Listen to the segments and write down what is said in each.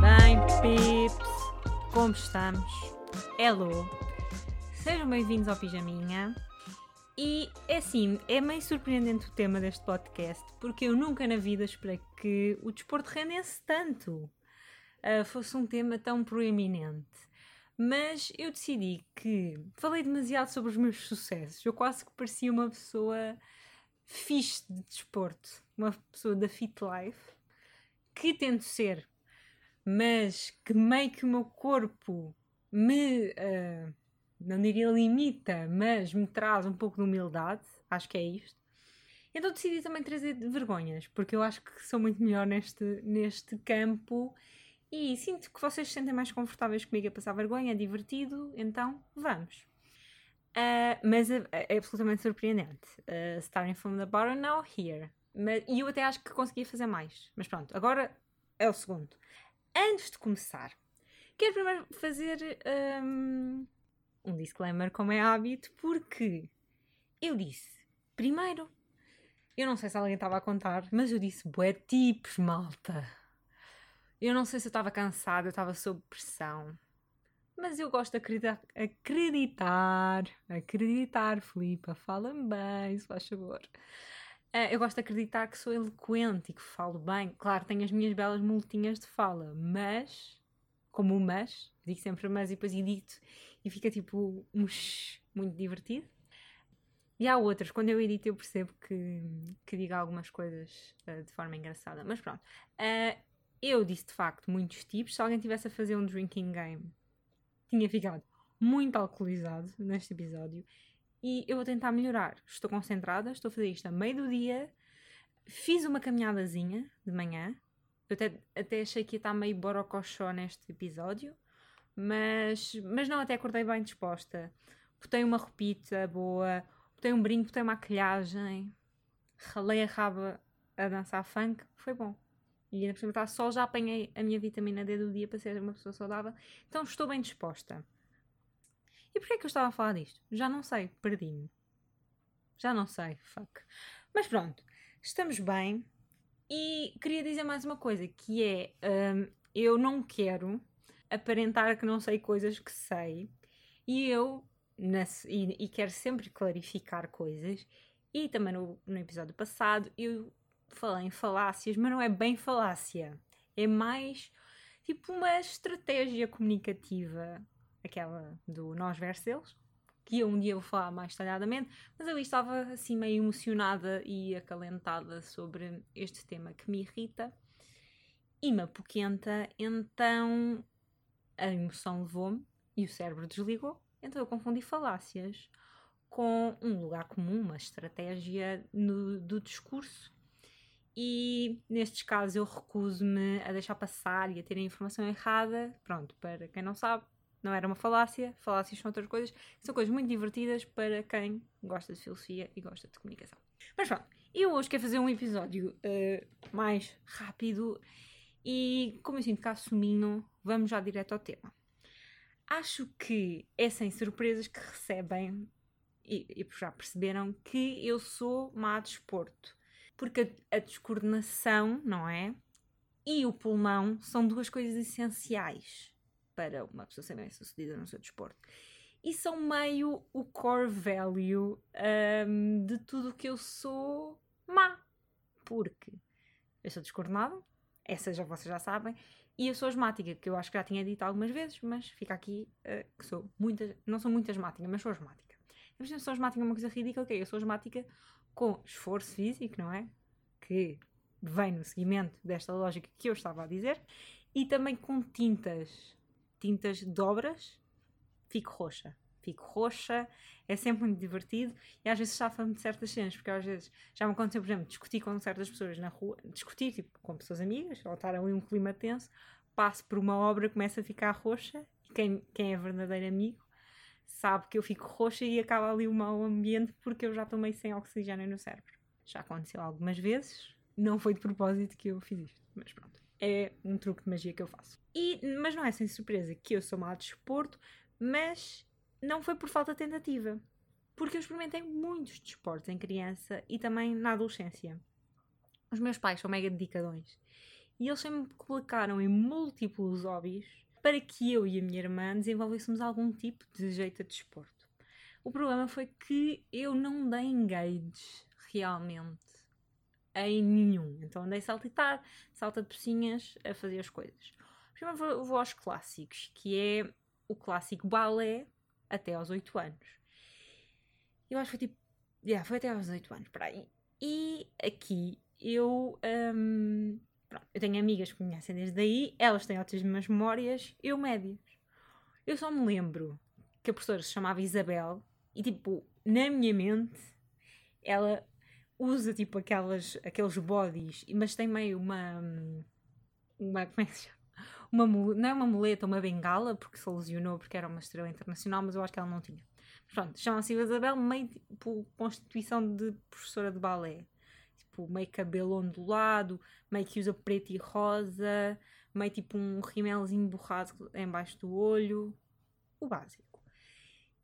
Bem, pips, como estamos? Hello! Sejam bem-vindos ao Pijaminha. E é assim, é meio surpreendente o tema deste podcast, porque eu nunca na vida esperei que o desporto rendesse tanto, uh, fosse um tema tão proeminente. Mas eu decidi que falei demasiado sobre os meus sucessos. Eu quase que parecia uma pessoa fixe de desporto, uma pessoa da fit life, que tento ser mas que meio que o meu corpo me, uh, não diria limita, mas me traz um pouco de humildade, acho que é isto. Então decidi também trazer vergonhas, porque eu acho que sou muito melhor neste, neste campo e sinto que vocês se sentem mais confortáveis comigo a passar vergonha, é divertido, então vamos. Uh, mas é, é, absolutamente surpreendente. Uh, starting from the bottom, now here. E eu até acho que conseguia fazer mais. Mas pronto, agora é o segundo antes de começar, quero primeiro fazer um, um disclaimer, como é hábito, porque eu disse, primeiro, eu não sei se alguém estava a contar, mas eu disse bué tipos, malta. Eu não sei se eu estava cansada, eu estava sob pressão. Mas eu gosto de acreditar, acreditar, acreditar, Filipa, fala-me bem, se faz favor. Uh, eu gosto de acreditar que sou eloquente e que falo bem. Claro, tenho as minhas belas multinhas de fala, mas, como o mas, digo sempre mas e depois edito e fica tipo um muito divertido. E há outras, quando eu edito eu percebo que, que digo algumas coisas uh, de forma engraçada. Mas pronto, uh, eu disse de facto muitos tipos. Se alguém tivesse a fazer um drinking game, tinha ficado muito alcoolizado neste episódio e eu vou tentar melhorar. Estou concentrada, estou a fazer isto a meio do dia. Fiz uma caminhadazinha de manhã. Eu até, até achei que ia estar meio borocochó neste episódio, mas, mas não, até acordei bem disposta. Botei uma roupita boa, botei um brinco, botei maquilhagem, ralei a raba a dançar funk, foi bom. E ainda por cima está sol, já apanhei a minha vitamina D do dia para ser uma pessoa saudável. Então estou bem disposta. E porquê é que eu estava a falar disto? Já não sei, perdi-me. Já não sei, fuck. Mas pronto, estamos bem. E queria dizer mais uma coisa, que é, um, eu não quero aparentar que não sei coisas que sei. E eu, e, e, quero sempre clarificar coisas. E também no, no episódio passado eu falei em falácias, mas não é bem falácia. É mais tipo uma estratégia comunicativa aquela do nós versus eles, que um dia vou falar mais detalhadamente, mas eu estava assim meio emocionada e acalentada sobre este tema que me irrita e me apoquenta, então a emoção levou-me e o cérebro desligou, então eu confundi falácias com um lugar comum, uma estratégia no, do discurso. E nestes casos eu recuso-me a deixar passar e a ter a informação errada. Pronto, para quem não sabe, não era uma falácia, falácias são outras coisas, são coisas muito divertidas para quem gosta de filosofia e gosta de comunicação. Mas pronto, eu hoje quero fazer um episódio uh, mais rápido e, como eu sinto cá suminho, vamos já direto ao tema. Acho que é sem surpresas que recebem, e, e já perceberam, que eu sou má desporto. Porque a, a descoordenação, não é? E o pulmão são duas coisas essenciais para uma pessoa ser bem sucedida no seu desporto. E são meio o core value um, de tudo que eu sou má. Porque eu sou descoordenada, essa já vocês já sabem, e eu sou asmática, que eu acho que já tinha dito algumas vezes, mas fica aqui uh, que sou muita, não sou muito asmática, mas sou asmática. Eu sou asmática é uma coisa ridícula, ok? Eu sou asmática com esforço físico, não é? Que vem no seguimento desta lógica que eu estava a dizer, e também com tintas tintas dobras, fico roxa. Fico roxa, é sempre muito divertido e às vezes safa-me de certas cenas, porque às vezes já me aconteceu, por exemplo, discutir com certas pessoas na rua, discutir tipo, com pessoas amigas, ou estar ali um clima tenso, passo por uma obra, começo a ficar roxa e quem, quem é verdadeiro amigo sabe que eu fico roxa e acaba ali o mau ambiente porque eu já tomei sem oxigênio no cérebro. Já aconteceu algumas vezes, não foi de propósito que eu fiz isto, mas pronto é um truque de magia que eu faço. E, mas não é sem surpresa que eu sou má de desporto, mas não foi por falta de tentativa. porque eu experimentei muitos desportos em criança e também na adolescência. Os meus pais são mega dedicadões e eles sempre me colocaram em múltiplos hobbies para que eu e a minha irmã desenvolvêssemos algum tipo de jeito a desporto. O problema foi que eu não dei engage realmente em nenhum. Então andei saltitar, salta de pocinhas, a fazer as coisas. Primeiro vou, vou aos clássicos, que é o clássico balé até aos 8 anos. Eu acho que foi tipo. Yeah, foi até aos 8 anos, para aí. E aqui eu. Um, pronto, eu tenho amigas que conhecem desde aí, elas têm ótimas memórias, eu médias. Eu só me lembro que a professora se chamava Isabel e, tipo, na minha mente, ela usa, tipo, aquelas, aqueles bodies, mas tem meio uma. uma como é que se chama? Uma, não é uma muleta, uma bengala, porque se lesionou porque era uma estrela internacional, mas eu acho que ela não tinha. Pronto, chama-se Isabel, meio tipo constituição de professora de balé. Tipo, meio cabelo ondulado, meio que usa preto e rosa, meio tipo um rimelzinho borrado embaixo do olho. O básico.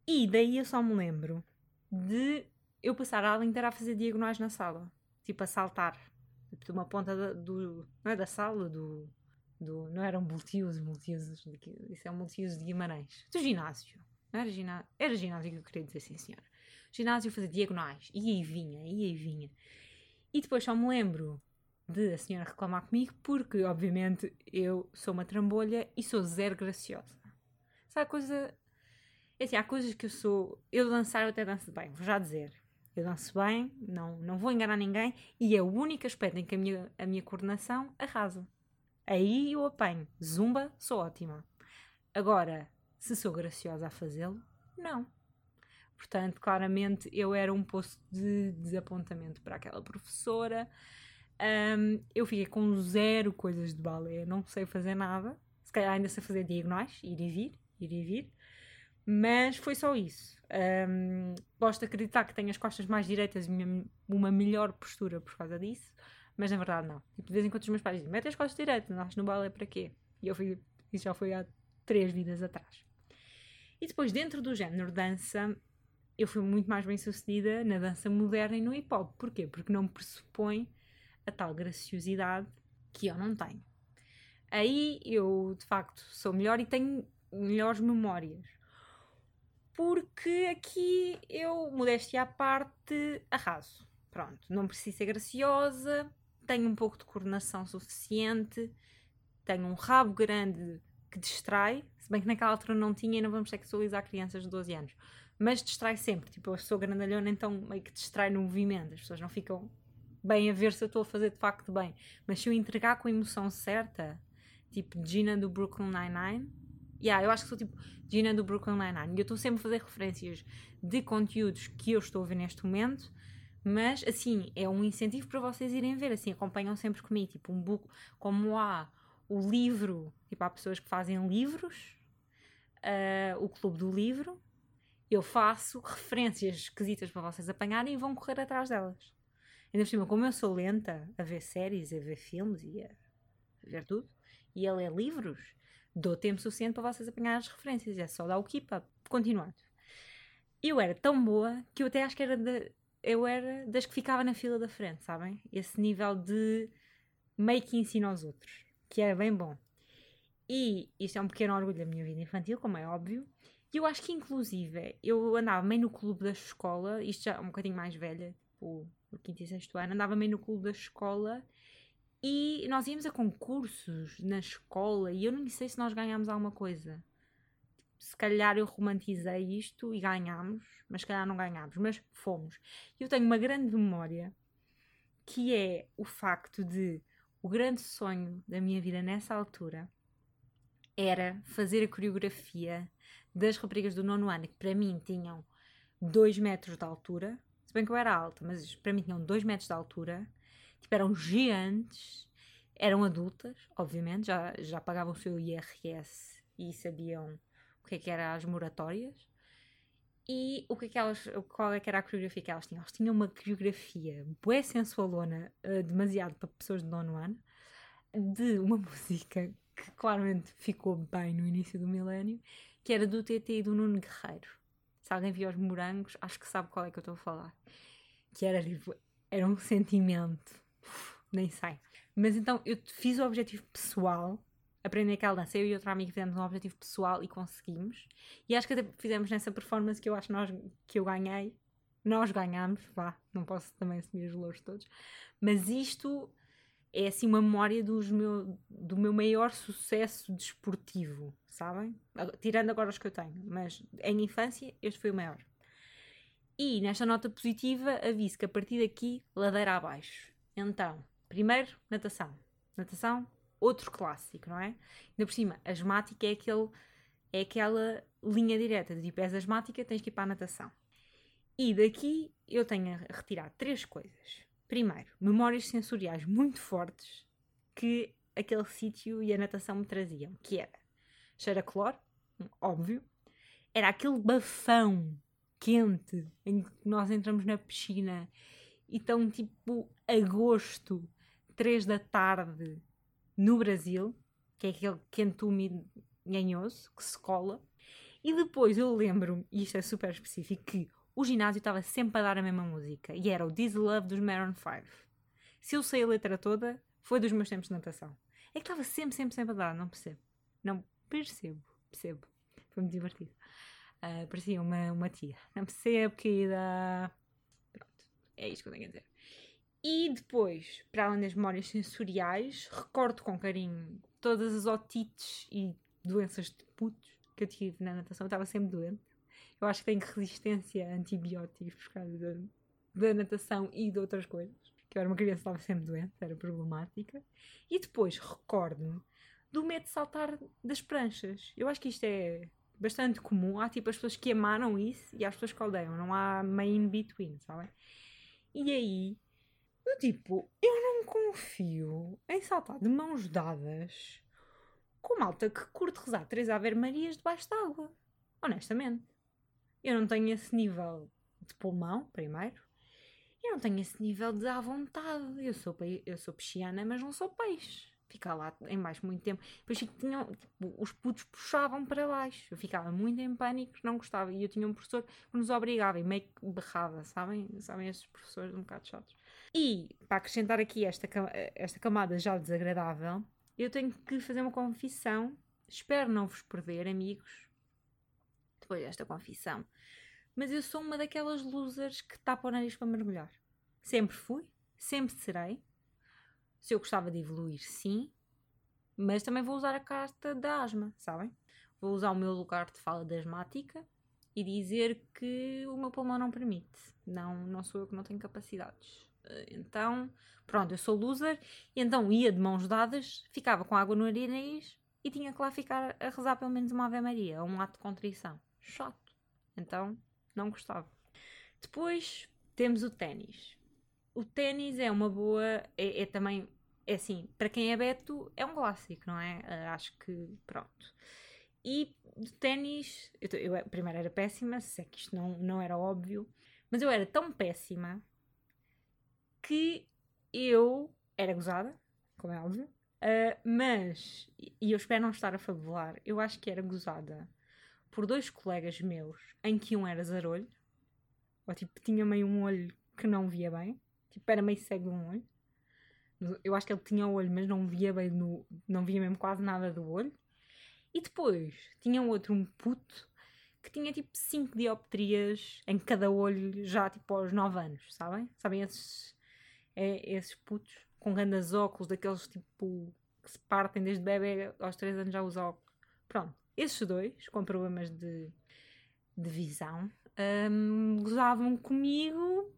E daí eu só me lembro de eu passar a aula inteira a fazer diagonais na sala. Tipo, a saltar. Tipo, de uma ponta do. Não é da sala, do. do não eram multiusos, multiusos. Isso é um multiuso de Guimarães. Do ginásio. Não era ginásio? Era ginásio que eu queria dizer, sim, senhora. Ginásio fazer diagonais. Ia e vinha, ia e vinha. E depois só me lembro de a senhora reclamar comigo porque, obviamente, eu sou uma trambolha e sou zero graciosa. Sabe a coisa. É assim, há coisas que eu sou. Eu dançar, eu até danço bem, vou já dizer. Eu danço bem, não, não vou enganar ninguém e é o único aspecto em que a minha, a minha coordenação arrasa. Aí eu apanho. Zumba, sou ótima. Agora, se sou graciosa a fazê-lo, não. Portanto, claramente eu era um posto de desapontamento para aquela professora. Um, eu fiquei com zero coisas de balé, não sei fazer nada. Se calhar ainda sei fazer diagonais, ir e vir, ir e vir. Mas foi só isso. Um, gosto de acreditar que tenho as costas mais direitas e uma melhor postura por causa disso, mas na verdade não. Tipo, de vez em quando os meus pais dizem: mete as costas direitas, não no balé para quê? E eu fui, isso já foi há três vidas atrás. E depois, dentro do género dança, eu fui muito mais bem sucedida na dança moderna e no hip hop. Porquê? Porque não pressupõe a tal graciosidade que eu não tenho. Aí eu, de facto, sou melhor e tenho melhores memórias. Porque aqui eu, modéstia à parte, arraso. Pronto, não preciso ser graciosa, tenho um pouco de coordenação suficiente, tenho um rabo grande que distrai, se bem que naquela altura não tinha e não vamos sexualizar crianças de 12 anos. Mas distrai sempre, tipo, eu sou grandalhona, então meio que distrai no movimento, as pessoas não ficam bem a ver se eu estou a fazer de facto bem. Mas se eu entregar com a emoção certa, tipo Gina do Brooklyn Nine-Nine, yeah, eu acho que sou tipo Gina do Brooklyn Nine-Nine, e eu estou sempre a fazer referências de conteúdos que eu estou a ver neste momento, mas assim, é um incentivo para vocês irem ver, assim, acompanham sempre comigo, tipo um book, como há o livro, tipo, há pessoas que fazem livros, uh, o clube do livro, eu faço referências esquisitas para vocês apanharem e vão correr atrás delas. Ainda por cima, como eu sou lenta a ver séries, a ver filmes e a ver tudo, e a ler livros, dou tempo suficiente para vocês apanharem as referências. É só dar o keep up. Continuando. Eu era tão boa que eu até acho que era de, eu era das que ficava na fila da frente, sabem? Esse nível de meio que ensino aos outros que era bem bom. E isto é um pequeno orgulho da minha vida infantil, como é óbvio. E eu acho que, inclusive, eu andava meio no clube da escola, isto já é um bocadinho mais velha, tipo, no quinto e sexto ano, andava meio no clube da escola e nós íamos a concursos na escola e eu não sei se nós ganhámos alguma coisa. Se calhar eu romantizei isto e ganhámos, mas se calhar não ganhámos, mas fomos. Eu tenho uma grande memória que é o facto de o grande sonho da minha vida nessa altura era fazer a coreografia das raparigas do nono ano, que para mim tinham 2 metros de altura, se bem que eu era alta, mas para mim tinham 2 metros de altura, tipo, eram gigantes, eram adultas, obviamente, já, já pagavam o seu IRS e sabiam o que é que eram as moratórias. E o que é que elas, qual é que era a coreografia que elas tinham? Elas tinham uma coreografia bué sensualona, uh, demasiado para pessoas de nono ano, de uma música que claramente ficou bem no início do milénio, que era do TT e do Nuno Guerreiro. Se alguém viu os morangos, acho que sabe qual é que eu estou a falar. Que era tipo, era um sentimento. Uf, nem sei. Mas então eu fiz o objetivo pessoal, aprender aquela dança. Eu e outra amiga fizemos um objetivo pessoal e conseguimos. E acho que até fizemos nessa performance que eu acho nós, que eu ganhei. Nós ganhámos, vá, não posso também assumir os louros todos. Mas isto é assim uma memória dos meu, do meu maior sucesso desportivo, sabem? Tirando agora os que eu tenho, mas em infância este foi o maior. E nesta nota positiva aviso que a partir daqui ladeira abaixo. Então, primeiro, natação. Natação, outro clássico, não é? Ainda por cima, asmática é, aquele, é aquela linha direta de tipo, és asmática, tens que ir para a natação. E daqui eu tenho a retirar três coisas. Primeiro, memórias sensoriais muito fortes que aquele sítio e a natação me traziam, que era cheira cloro, óbvio, era aquele bafão quente em que nós entramos na piscina e estão tipo agosto, 3 da tarde, no Brasil, que é aquele quente úmido ganhoso que se cola. E depois eu lembro, e isto é super específico, que o ginásio estava sempre a dar a mesma música e era o This Love dos Maroon 5. Se eu sei a letra toda, foi dos meus tempos de natação. É que estava sempre, sempre, sempre a dar, não percebo. Não percebo, percebo. Foi muito divertido. Uh, parecia uma, uma tia. Não percebo, querida. Pronto, é isto que eu tenho a dizer. E depois, para além das memórias sensoriais, recordo com carinho todas as otites e doenças de putos que eu tive na natação. Eu estava sempre doente. Eu acho que tenho resistência a antibióticos por causa da, da natação e de outras coisas. Que eu era uma criança estava sempre doente, era problemática. E depois recordo-me do medo de saltar das pranchas. Eu acho que isto é bastante comum. Há tipo as pessoas que amaram isso e há as pessoas que odeiam. Não há meio in between, sabem? E aí, eu tipo, eu não confio em saltar de mãos dadas com malta que curte rezar três Ave Marias debaixo d'água. Honestamente. Eu não tenho esse nível de pulmão, primeiro. Eu não tenho esse nível de à vontade. Eu sou, eu sou pisciana, mas não sou peixe. Ficar lá em baixo muito tempo. Depois tinham, tipo, os putos puxavam para baixo. Eu ficava muito em pânico, não gostava. E eu tinha um professor que nos obrigava e meio que berrava, sabem? Sabem esses professores um bocado chatos. E para acrescentar aqui esta, esta camada já desagradável, eu tenho que fazer uma confissão. Espero não vos perder, amigos depois desta confissão. Mas eu sou uma daquelas losers que tapa o nariz para mergulhar. Sempre fui, sempre serei. Se eu gostava de evoluir, sim. Mas também vou usar a carta da asma, sabem? Vou usar o meu lugar de fala da asmática e dizer que o meu pulmão não permite. Não, não sou eu que não tenho capacidades. Então, pronto, eu sou loser. E então ia de mãos dadas, ficava com água no nariz e tinha que lá ficar a rezar pelo menos uma Ave Maria, um ato de contrição chato. Então, não gostava. Depois temos o ténis. O ténis é uma boa. É, é, também. É assim, para quem é Beto, é um clássico, não é? Uh, acho que. Pronto. E de ténis. Eu, eu, primeiro era péssima, se é que isto não, não era óbvio. Mas eu era tão péssima que eu era gozada, como é óbvio. Uh, mas, e eu espero não estar a fabular, eu acho que era gozada por dois colegas meus, em que um era zarolho, ou tipo, tinha meio um olho que não via bem, tipo, era meio cego um olho. Eu acho que ele tinha o olho, mas não via bem, no, não via mesmo quase nada do olho. E depois tinha outro, um puto, que tinha tipo 5 dioptrias em cada olho, já tipo aos 9 anos, sabem? Sabem esses, é, esses putos com grandes óculos, daqueles tipo que se partem desde bebê aos 3 anos já usa óculos. Pronto. Esses dois, com problemas de, de visão, um, gozavam comigo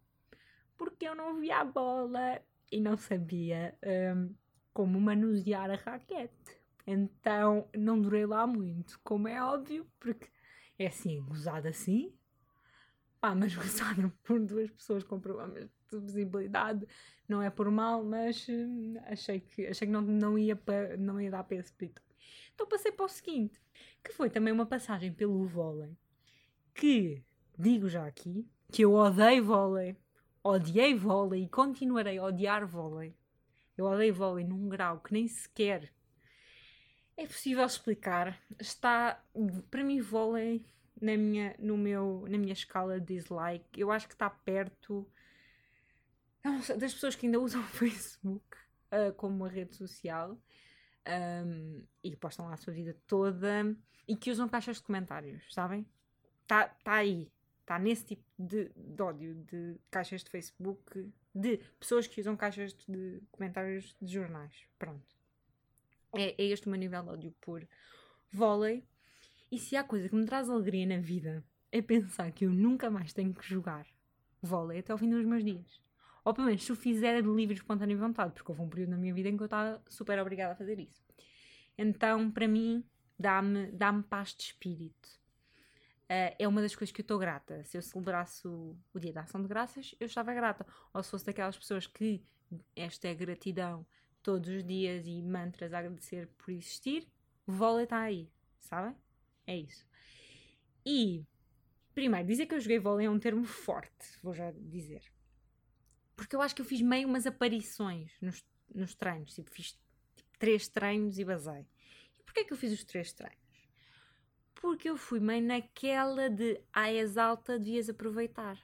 porque eu não via a bola e não sabia um, como manusear a raquete. Então não durei lá muito, como é óbvio, porque é assim, gozado assim. Pá, mas gozado por duas pessoas com problemas de visibilidade não é por mal, mas hum, achei que, achei que não, não, ia para, não ia dar para esse pito. Então passei para o seguinte que foi também uma passagem pelo vôlei, que digo já aqui que eu odeio vôlei, odiei vôlei e continuarei a odiar vôlei. Eu odeio vôlei num grau que nem sequer é possível explicar. Está, para mim, vôlei na minha, no meu, na minha escala de dislike. Eu acho que está perto das pessoas que ainda usam o Facebook uh, como uma rede social um, e postam lá a sua vida toda e que usam caixas de comentários, sabem? Está tá aí. Está nesse tipo de, de ódio de caixas de Facebook, de pessoas que usam caixas de comentários de jornais. Pronto. É, é este o meu nível de ódio por vôlei. E se há coisa que me traz alegria na vida é pensar que eu nunca mais tenho que jogar vôlei até ao fim dos meus dias. Ou pelo menos se o fizer de livre espontânea vontade, porque houve um período na minha vida em que eu estava super obrigada a fazer isso. Então, para mim, dá-me dá paz de espírito. Uh, é uma das coisas que eu estou grata. Se eu celebrasse o, o, Dia da Ação de Graças, eu estava grata. Ou se fosse daquelas pessoas que esta é gratidão todos os dias e mantras a agradecer por existir, vôlei está aí, sabem? É isso. E, primeiro, dizer que eu joguei vôlei é um termo forte, vou já dizer. Porque eu acho que eu fiz meio umas aparições nos, nos treinos. Tipo, fiz tipo, três treinos e basei. E porquê é que eu fiz os três treinos? Porque eu fui meio naquela de ah, és alta, devias aproveitar.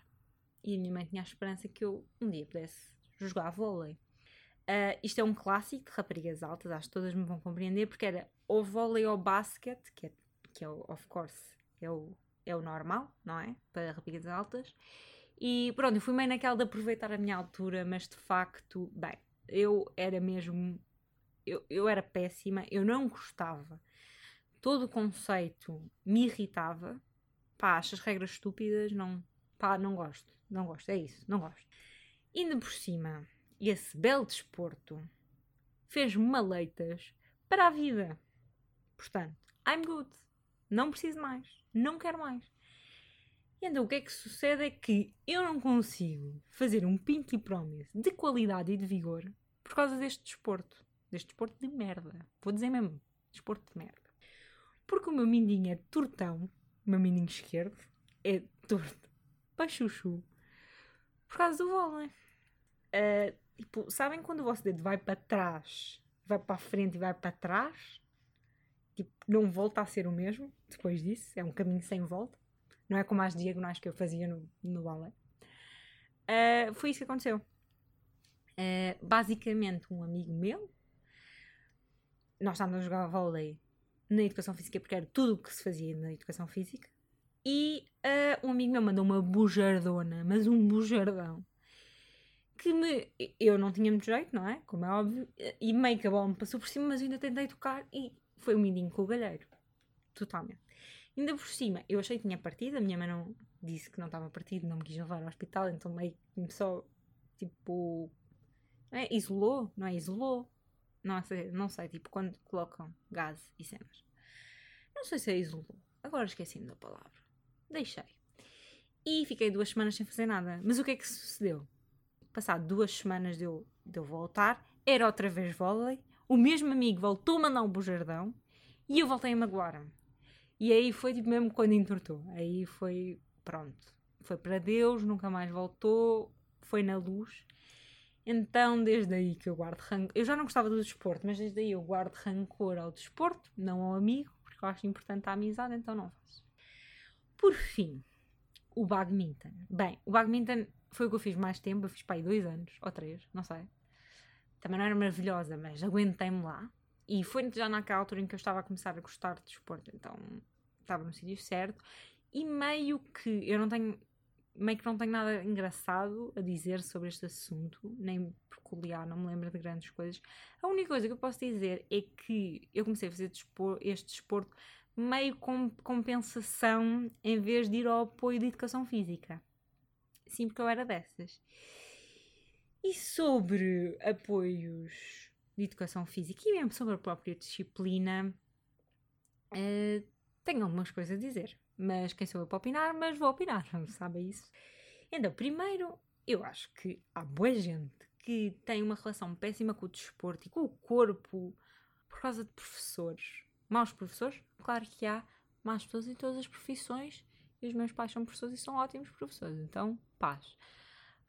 E a minha mãe tinha a esperança que eu um dia pudesse jogar vôlei. Uh, isto é um clássico de raparigas altas, acho que todas me vão compreender, porque era ou vôlei ou basquete, que é, que é o, of course, é o, é o normal, não é? Para raparigas altas. E pronto, eu fui meio naquela de aproveitar a minha altura, mas de facto, bem, eu era mesmo. Eu, eu era péssima, eu não gostava. Todo o conceito me irritava. Pá, acho as regras estúpidas, não. Pá, não gosto, não gosto, é isso, não gosto. Ainda por cima, esse belo desporto fez-me maleitas para a vida. Portanto, I'm good. Não preciso mais. Não quero mais. E então o que é que sucede é que eu não consigo fazer um Pinky Promise de qualidade e de vigor por causa deste desporto. Deste desporto de merda. Vou dizer mesmo, desporto de merda. Porque o meu mindinho é tortão, o meu mindinho esquerdo é torto para chuchu por causa do vôlei. Uh, tipo, sabem quando o vosso dedo vai para trás, vai para a frente e vai para trás? Tipo, não volta a ser o mesmo depois disso. É um caminho sem volta. Não é como as diagonais que eu fazia no, no. Uh, foi isso que aconteceu. Uh, basicamente, um amigo meu, nós estávamos a jogar vôlei na educação física, porque era tudo o que se fazia na educação física, e uh, um amigo meu mandou uma bujardona, mas um bujardão, que me. Eu não tinha muito jeito, não é? Como é óbvio, e meio que a bola me passou por cima, mas ainda tentei tocar e foi um mindinho com o galheiro. Totalmente. Ainda por cima, eu achei que tinha partido, a minha mãe não disse que não estava partido, não me quis levar ao hospital, então meio que só, tipo, é? isolou, não é? Isolou, não sei, não sei, tipo, quando colocam gás e cenas. Não sei se é isolou, agora esqueci-me da palavra. Deixei. E fiquei duas semanas sem fazer nada. Mas o que é que sucedeu? Passado duas semanas de eu, de eu voltar, era outra vez vôlei, o mesmo amigo voltou a mandar um bujardão e eu voltei a magoar-me. E aí foi tipo mesmo quando entortou. Aí foi, pronto, foi para Deus, nunca mais voltou, foi na luz. Então, desde aí que eu guardo rancor. Eu já não gostava do desporto, mas desde aí eu guardo rancor ao desporto, não ao amigo, porque eu acho importante a amizade, então não faço. Por fim, o badminton. Bem, o badminton foi o que eu fiz mais tempo, eu fiz para aí dois anos, ou três, não sei. Também não era maravilhosa, mas aguentei-me lá. E foi já naquela altura em que eu estava a começar a gostar de desporto, então estava no sítio certo. E meio que eu não tenho, meio que não tenho nada engraçado a dizer sobre este assunto, nem peculiar, não me lembro de grandes coisas. A única coisa que eu posso dizer é que eu comecei a fazer este desporto meio com compensação em vez de ir ao apoio de educação física. Sim, porque eu era dessas. E sobre apoios de educação física e mesmo sobre a própria disciplina, uh, tenho algumas coisas a dizer. Mas quem sou eu para opinar? Mas vou opinar, sabe isso? Então, primeiro, eu acho que há boa gente que tem uma relação péssima com o desporto e com o corpo por causa de professores. Maus professores? Claro que há más pessoas em todas as profissões e os meus pais são professores e são ótimos professores, então paz.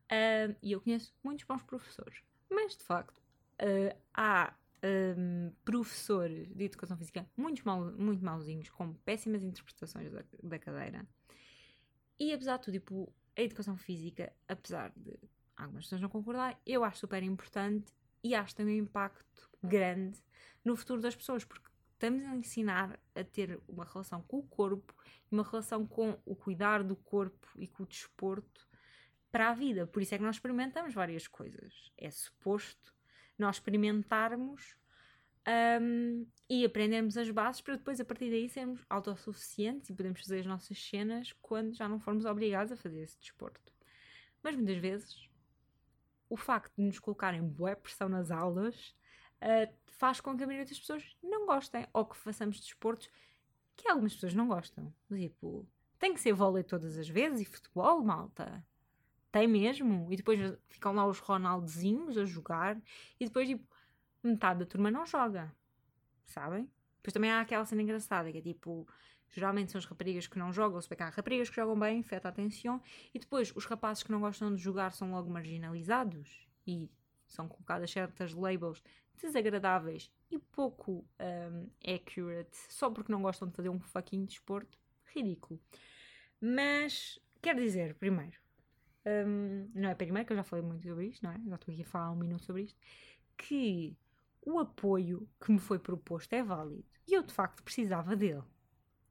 Uh, e eu conheço muitos bons professores, mas de facto uh, há um, professores de educação física muito, mal, muito mauzinhos, com péssimas interpretações da, da cadeira. E apesar de tudo, tipo, a educação física, apesar de algumas pessoas não concordar, eu acho super importante e acho também um impacto grande no futuro das pessoas, porque estamos a ensinar a ter uma relação com o corpo uma relação com o cuidar do corpo e com o desporto para a vida. Por isso é que nós experimentamos várias coisas. É suposto nós experimentarmos um, e aprendermos as bases para depois, a partir daí, sermos autossuficientes e podemos fazer as nossas cenas quando já não formos obrigados a fazer esse desporto. Mas muitas vezes o facto de nos colocarem boa pressão nas aulas uh, faz com que a maioria das pessoas não gostem ou que façamos desportos que algumas pessoas não gostam. Tipo, tem que ser vôlei todas as vezes e futebol, malta. Tem mesmo. E depois ficam lá os Ronaldozinhos a jogar e depois, tipo, metade da turma não joga. Sabem? Depois também há aquela cena engraçada que é tipo, geralmente são as raparigas que não jogam, se bem que há raparigas que jogam bem, feta atenção, e depois os rapazes que não gostam de jogar são logo marginalizados e são colocadas certas labels desagradáveis e pouco um, accurate só porque não gostam de fazer um fucking desporto. Ridículo. Mas, quero dizer, primeiro, um, não é primeiro que eu já falei muito sobre isto, não é? Já estou aqui a falar um minuto sobre isto, que o apoio que me foi proposto é válido e eu de facto precisava dele.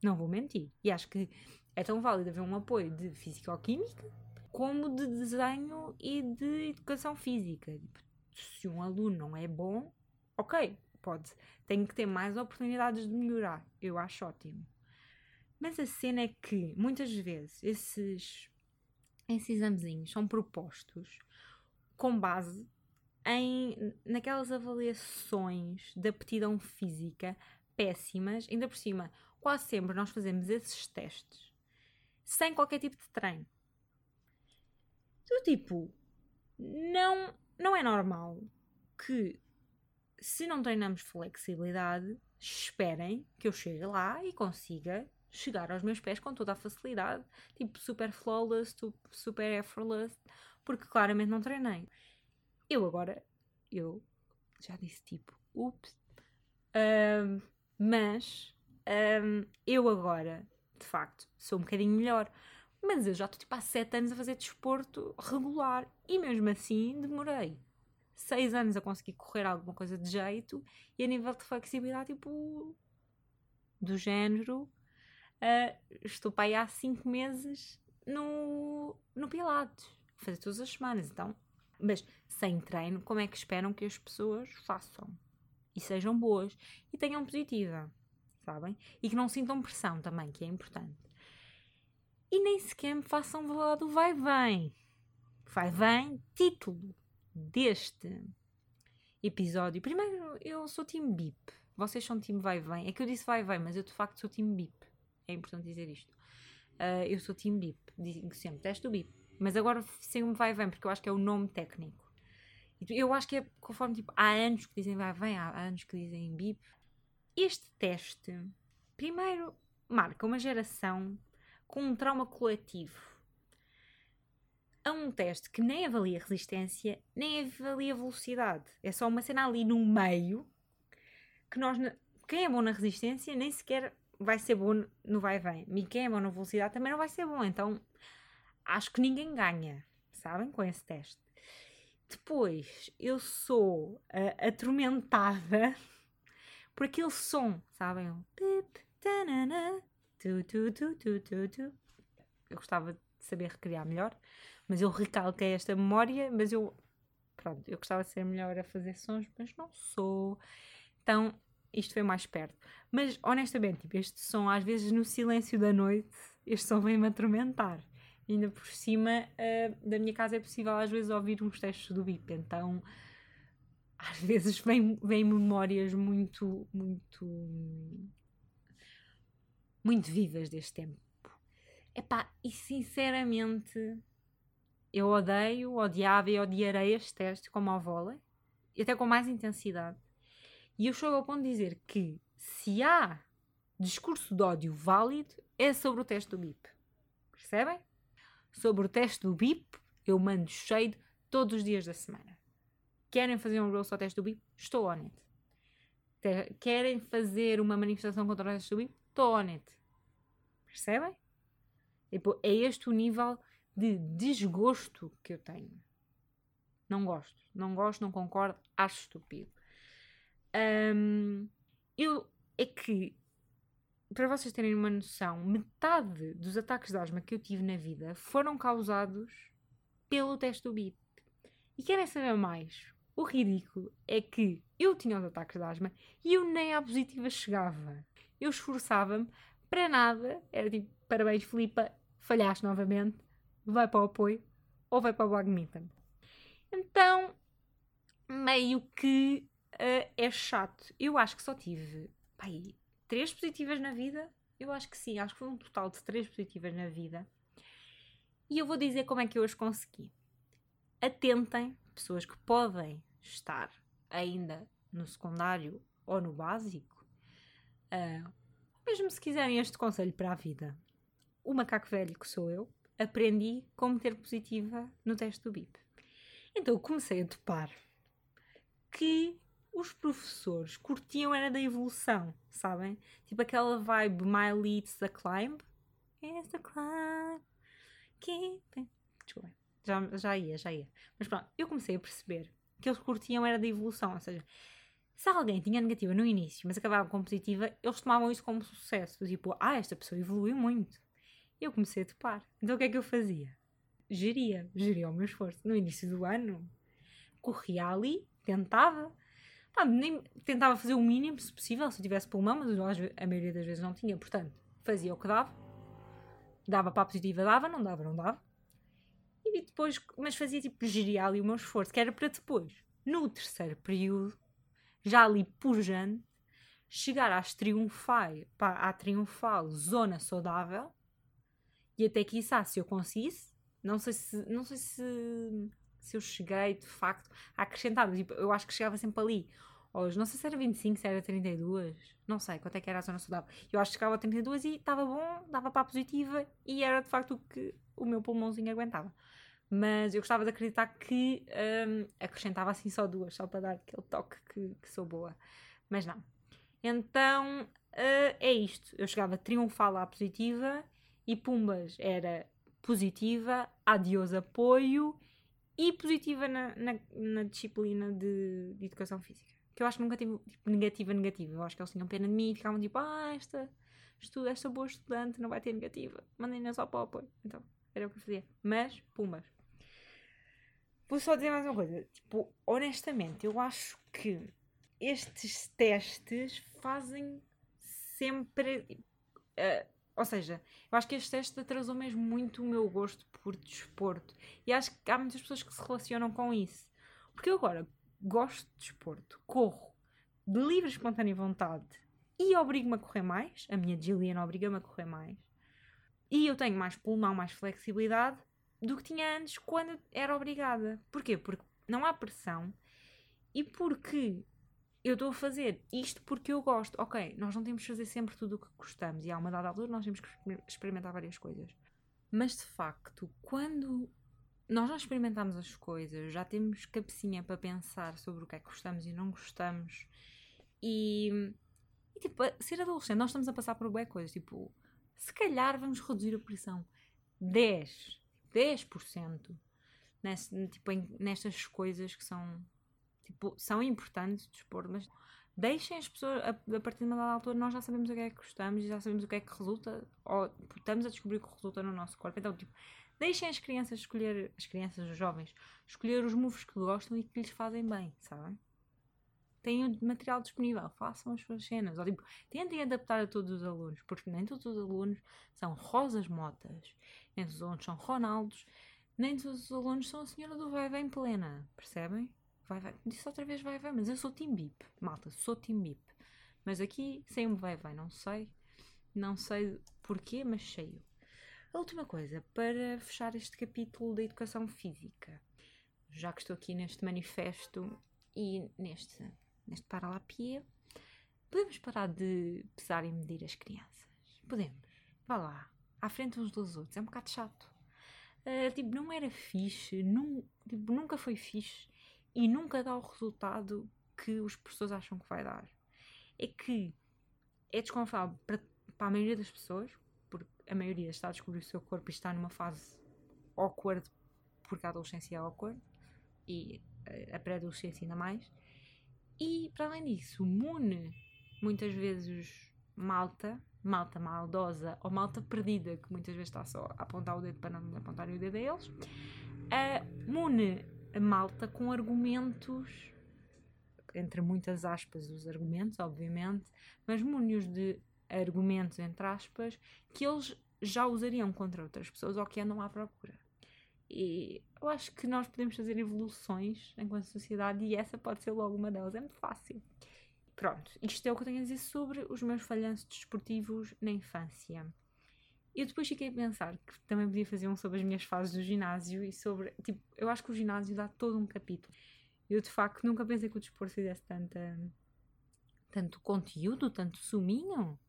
Não vou mentir. E acho que é tão válido haver um apoio de físico-química como de desenho e de educação física. Tipo, se um aluno não é bom, ok, pode, tem que ter mais oportunidades de melhorar. Eu acho ótimo. Mas a cena é que muitas vezes esses, esses examezinhos são propostos com base em naquelas avaliações de aptidão física péssimas, ainda por cima, quase sempre nós fazemos esses testes sem qualquer tipo de treino. Do tipo, não não é normal que, se não treinamos flexibilidade, esperem que eu chegue lá e consiga chegar aos meus pés com toda a facilidade, tipo super flawless, super effortless, porque claramente não treinei. Eu agora, eu já disse tipo, ups, um, mas um, eu agora, de facto, sou um bocadinho melhor. Mas eu já estou tipo há 7 anos a fazer desporto regular e mesmo assim demorei 6 anos a conseguir correr alguma coisa de jeito e a nível de flexibilidade, tipo, do género, uh, estou para aí há 5 meses no, no Pilates, fazer todas as semanas, então. Mas sem treino, como é que esperam que as pessoas façam? E sejam boas e tenham positiva, sabem? E que não sintam pressão também, que é importante e nem sequer me façam falar do vai-vem. Vai-vem, título deste episódio. Primeiro, eu sou time BIP. Vocês são time vai-vem. É que eu disse vai-vem, mas eu de facto sou time BIP. É importante dizer isto. Uh, eu sou time BIP. Digo sempre, teste do BIP. Mas agora sem um vai-vem, porque eu acho que é o nome técnico. Eu acho que é conforme, tipo, há anos que dizem vai-vem, há anos que dizem BIP. Este teste, primeiro, marca uma geração com um trauma coletivo a um teste que nem avalia resistência, nem avalia velocidade. É só uma cena ali no meio que nós. Quem é bom na resistência nem sequer vai ser bom no vai-vem. E quem é bom na velocidade também não vai ser bom. Então acho que ninguém ganha, sabem? Com esse teste. Depois eu sou uh, atormentada por aquele som, sabem? Eu gostava de saber recriar melhor, mas eu recalquei esta memória, mas eu pronto, eu gostava de ser melhor a fazer sons, mas não sou. Então, isto foi mais perto. Mas honestamente, tipo, este som, às vezes no silêncio da noite, este som vem-me atormentar. Ainda por cima uh, da minha casa é possível às vezes ouvir uns testes do BIP, então às vezes vem, vem memórias muito, muito muito vivas deste tempo. Epá, e sinceramente eu odeio, odiava e odiarei este teste como ao vôlei, e até com mais intensidade. E eu chego ao ponto de dizer que se há discurso de ódio válido, é sobre o teste do BIP. Percebem? Sobre o teste do BIP, eu mando shade todos os dias da semana. Querem fazer um roast ao teste do BIP? Estou on it. querem fazer uma manifestação contra o teste do BIP, estou on it. Percebem? Tipo, é este o nível de desgosto que eu tenho. Não gosto. Não gosto, não concordo, acho estúpido. Hum, eu, é que, para vocês terem uma noção, metade dos ataques de asma que eu tive na vida foram causados pelo teste do BIP. E querem saber mais? O ridículo é que eu tinha os ataques de asma e eu nem à positiva chegava. Eu esforçava-me para nada. Era tipo, parabéns, Filipa, falhaste novamente. Vai para o apoio ou vai para o badminton. Então, meio que uh, é chato. Eu acho que só tive pai, três positivas na vida. Eu acho que sim, acho que foi um total de três positivas na vida. E eu vou dizer como é que eu as consegui. Atentem, pessoas que podem estar ainda no secundário ou no básico, uh, mesmo se quiserem este conselho para a vida. O macaco velho que sou eu, aprendi como ter positiva no teste do BIP. Então comecei a topar que os professores curtiam era da evolução, sabem? Tipo aquela vibe My Leads the Climb. It's the climb. Keep Desculpa, já, já ia, já ia. Mas pronto, eu comecei a perceber que eles curtiam era da evolução, ou seja, se alguém tinha negativa no início, mas acabava com positiva, eles tomavam isso como sucesso. Tipo, ah, esta pessoa evoluiu muito. Eu comecei a topar. Então o que é que eu fazia? Geria, geria o meu esforço. No início do ano, corria ali, tentava. Pá, nem, tentava fazer o mínimo, se possível, se tivesse pulmão, mas a maioria das vezes não tinha. Portanto, fazia o que dava. Dava para a positiva, dava, não dava, não dava. E depois, mas fazia tipo, geria ali o meu esforço, que era para depois, no terceiro período, já ali pujante, chegar às triunfal, pá, à triunfal zona saudável e até que isso, se eu conseguisse, não sei se, não sei se, se eu cheguei de facto a acrescentar, tipo, eu acho que chegava sempre ali. Hoje, não sei se era 25, se era 32, não sei quanto é que era a zona saudável. Eu acho que chegava a 32 e estava bom, dava para a positiva e era de facto o que o meu pulmãozinho aguentava. Mas eu gostava de acreditar que um, acrescentava assim só duas, só para dar aquele toque que, que sou boa. Mas não. Então uh, é isto. Eu chegava triunfal à positiva e Pumbas era positiva, adiós apoio e positiva na, na, na disciplina de, de, educação física. Que eu acho que nunca tive tipo, negativa, negativa. Eu acho que eles tinham pena de mim e ficavam tipo, ah, esta, estuda, esta boa estudante não vai ter negativa, mandem-na só para o apoio. Então, era o que eu fazia. Mas, Pumbas. Vou só dizer mais uma coisa. Tipo, honestamente, eu acho que estes testes fazem sempre. Uh, ou seja, eu acho que este teste atrasou mesmo muito o meu gosto por desporto. E acho que há muitas pessoas que se relacionam com isso. Porque eu agora gosto de desporto, corro de livre espontânea vontade e obrigo-me a correr mais. A minha Gillian obriga-me a correr mais. E eu tenho mais pulmão, mais flexibilidade do que tinha antes quando era obrigada. Porquê? Porque não há pressão e porque eu estou a fazer isto porque eu gosto. Ok, nós não temos que fazer sempre tudo o que gostamos e há uma dada altura nós temos que experimentar várias coisas. Mas de facto, quando nós já experimentamos as coisas, já temos cabecinha para pensar sobre o que é que gostamos e não gostamos, e, e tipo, ser adolescente, nós estamos a passar por boas coisas. Tipo, se calhar vamos reduzir a pressão 10, 10% nesse, tipo, em, nestas coisas que são Tipo, são importantes de expor, mas deixem as pessoas, a, a partir de uma dada altura, nós já sabemos o que é que gostamos e já sabemos o que é que resulta, ou estamos a descobrir o que resulta no nosso corpo. Então, tipo, deixem as crianças escolher, as crianças, os jovens, escolher os moves que gostam e que lhes fazem bem, sabem? Tenham material disponível, façam as suas cenas, ou tipo, tentem adaptar a todos os alunos, porque nem todos os alunos são rosas motas, nem todos os alunos são Ronaldos, nem todos os alunos são a senhora do vai em plena, percebem? Vai, vai. Disse outra vez vai, vai, mas eu sou Team Bip. Malta, sou Team Bip. Mas aqui, sem um vai, vai, não sei. Não sei porquê, mas cheio. A última coisa, para fechar este capítulo da educação física, já que estou aqui neste manifesto e neste, neste paralapié, podemos parar de pesar e medir as crianças. Podemos. Vá lá. À frente uns dos outros. É um bocado chato. Uh, tipo, não era fixe. Num, tipo, nunca foi fixe e nunca dá o resultado que os professores acham que vai dar. é que é desconfortável para, para a maioria das pessoas, porque a maioria está a descobrir o seu corpo e está numa fase awkward, porque a adolescência é awkward e a pré-adolescência ainda mais. E para além disso, mune muitas vezes malta, malta maldosa ou malta perdida, que muitas vezes está só a apontar o dedo para não apontarem o dedo a eles, uh, mune a malta com argumentos, entre muitas aspas, os argumentos, obviamente, mas mune-os de argumentos, entre aspas, que eles já usariam contra outras pessoas ou que andam à procura. E eu acho que nós podemos fazer evoluções enquanto sociedade e essa pode ser logo uma delas. É muito fácil. Pronto, isto é o que eu tenho a dizer sobre os meus falhanços desportivos na infância. Eu depois fiquei a pensar que também podia fazer um sobre as minhas fases do ginásio e sobre. Tipo, eu acho que o ginásio dá todo um capítulo. Eu de facto nunca pensei que o desporto fizesse tanta, tanto conteúdo, tanto suminho.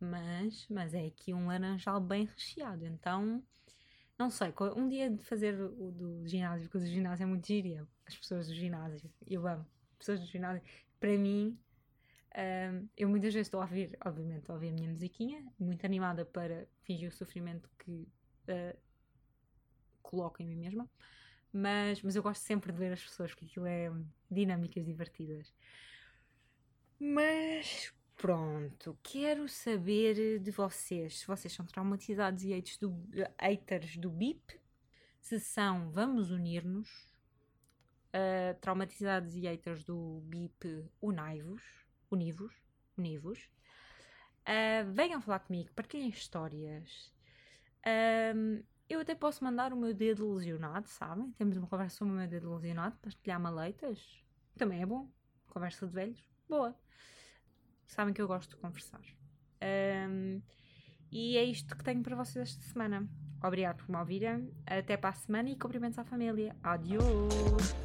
Mas, mas é aqui um laranjal bem recheado. Então, não sei, um dia de fazer o do ginásio, porque o ginásio é muito gíria. As pessoas do ginásio, eu amo. Pessoas do ginásio, para mim, um, eu muitas vezes estou a ouvir, obviamente, a ouvir a minha musiquinha, muito animada para fingir o sofrimento que uh, coloco em mim mesma, mas, mas eu gosto sempre de ver as pessoas, porque aquilo é dinâmicas divertidas. Mas pronto, quero saber de vocês. Se vocês são traumatizados e haters do, haters do BIP, se são vamos unir-nos, uh, traumatizados e haters do BIP unai-vos univos, univos. Uh, venham falar comigo, partilhem histórias. Uh, eu até posso mandar o meu dedo lesionado, sabem? Temos uma conversa sobre o meu dedo lesionado, partilhar maleitas. Também é bom. Conversa de velhos, boa. Sabem que eu gosto de conversar. Um, e é isto que tenho para vocês esta semana. Obrigado por me ouvirem. Até para a semana e cumprimentos à família. Adiós!